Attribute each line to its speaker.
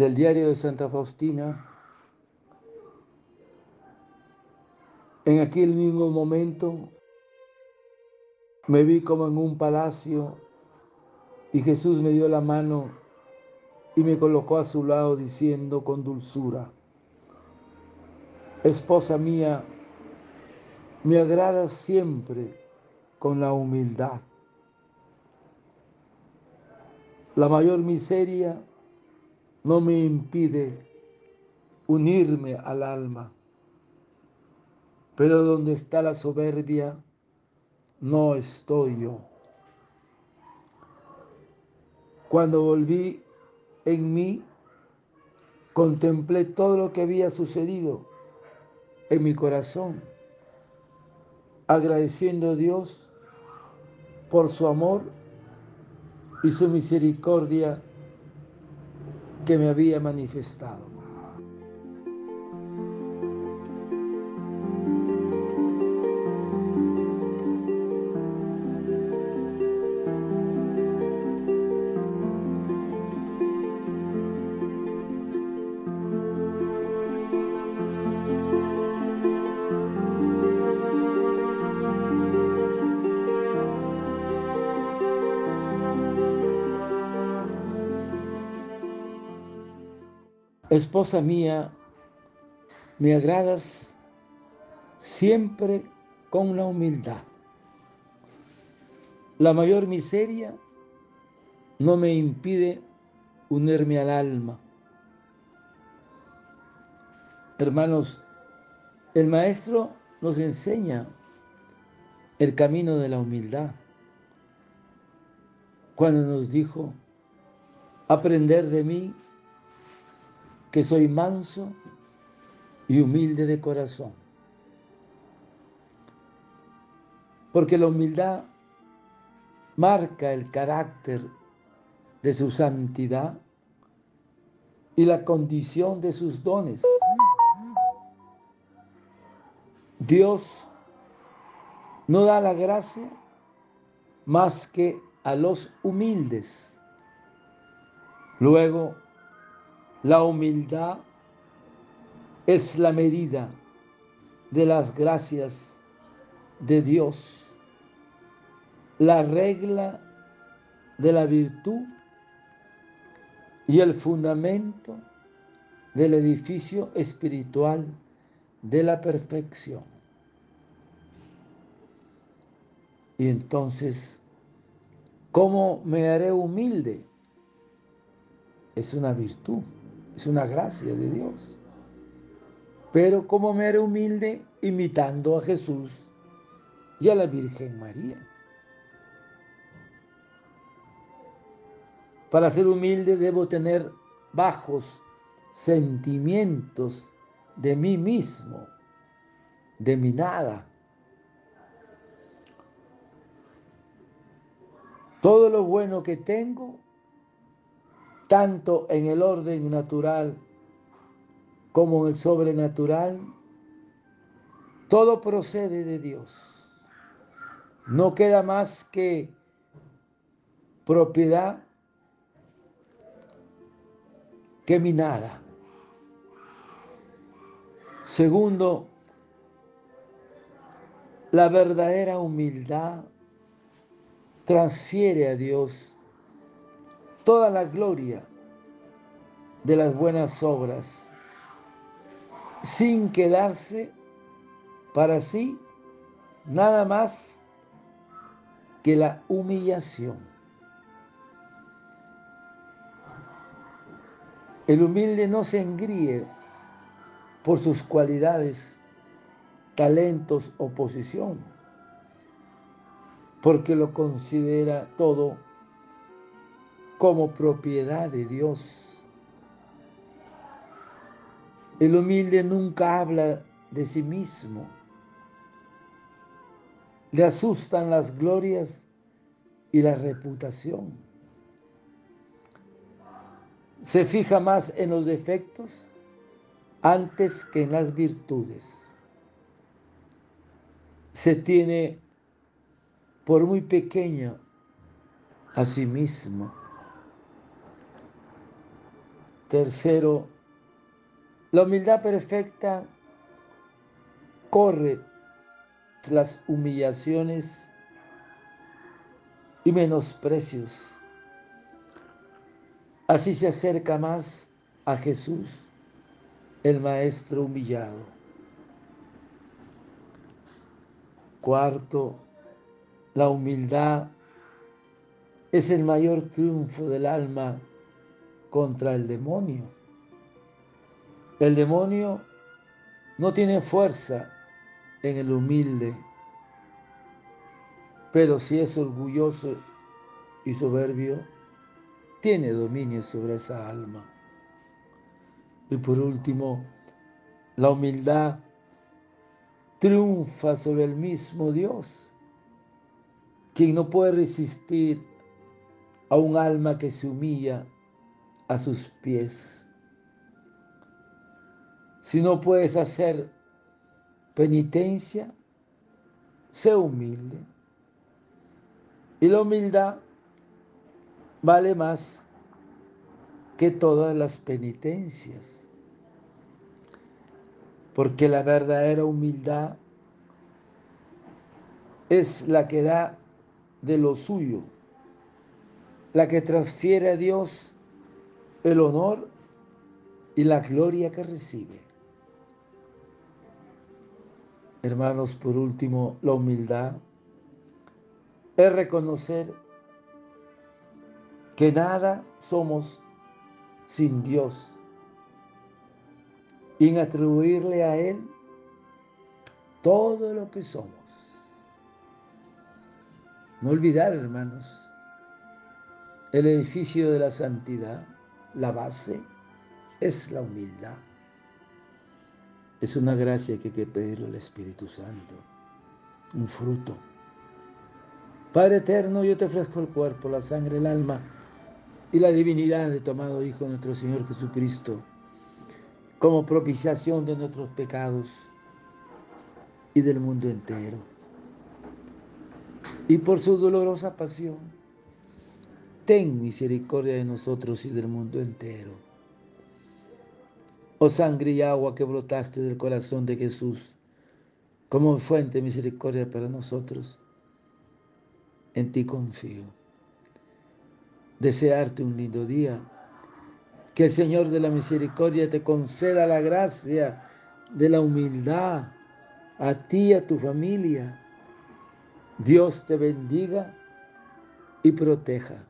Speaker 1: del diario de Santa Faustina, en aquel mismo momento me vi como en un palacio y Jesús me dio la mano y me colocó a su lado diciendo con dulzura, esposa mía, me agradas siempre con la humildad. La mayor miseria no me impide unirme al alma, pero donde está la soberbia, no estoy yo. Cuando volví en mí, contemplé todo lo que había sucedido en mi corazón, agradeciendo a Dios por su amor y su misericordia que me había manifestado. Esposa mía, me agradas siempre con la humildad. La mayor miseria no me impide unirme al alma. Hermanos, el Maestro nos enseña el camino de la humildad. Cuando nos dijo, aprender de mí que soy manso y humilde de corazón. Porque la humildad marca el carácter de su santidad y la condición de sus dones. Dios no da la gracia más que a los humildes. Luego, la humildad es la medida de las gracias de Dios, la regla de la virtud y el fundamento del edificio espiritual de la perfección. Y entonces, ¿cómo me haré humilde? Es una virtud. Es una gracia de Dios. Pero como me haré humilde imitando a Jesús y a la Virgen María. Para ser humilde debo tener bajos sentimientos de mí mismo, de mi nada. Todo lo bueno que tengo tanto en el orden natural como en el sobrenatural, todo procede de Dios. No queda más que propiedad que mi nada. Segundo, la verdadera humildad transfiere a Dios toda la gloria de las buenas obras, sin quedarse para sí nada más que la humillación. El humilde no se engríe por sus cualidades, talentos o posición, porque lo considera todo como propiedad de Dios. El humilde nunca habla de sí mismo. Le asustan las glorias y la reputación. Se fija más en los defectos antes que en las virtudes. Se tiene por muy pequeño a sí mismo Tercero, la humildad perfecta corre las humillaciones y menosprecios. Así se acerca más a Jesús, el Maestro humillado. Cuarto, la humildad es el mayor triunfo del alma contra el demonio. El demonio no tiene fuerza en el humilde, pero si es orgulloso y soberbio, tiene dominio sobre esa alma. Y por último, la humildad triunfa sobre el mismo Dios, quien no puede resistir a un alma que se humilla a sus pies. Si no puedes hacer penitencia, sé humilde. Y la humildad vale más que todas las penitencias. Porque la verdadera humildad es la que da de lo suyo, la que transfiere a Dios el honor y la gloria que recibe. Hermanos, por último, la humildad es reconocer que nada somos sin Dios y en atribuirle a Él todo lo que somos. No olvidar, hermanos, el edificio de la santidad, la base, es la humildad. Es una gracia que hay que pedirle al Espíritu Santo, un fruto. Padre eterno, yo te ofrezco el cuerpo, la sangre, el alma y la divinidad de tu amado Hijo nuestro Señor Jesucristo, como propiciación de nuestros pecados y del mundo entero. Y por su dolorosa pasión, ten misericordia de nosotros y del mundo entero. Oh sangre y agua que brotaste del corazón de Jesús, como fuente de misericordia para nosotros, en ti confío. Desearte un lindo día, que el Señor de la misericordia te conceda la gracia de la humildad a ti y a tu familia. Dios te bendiga y proteja.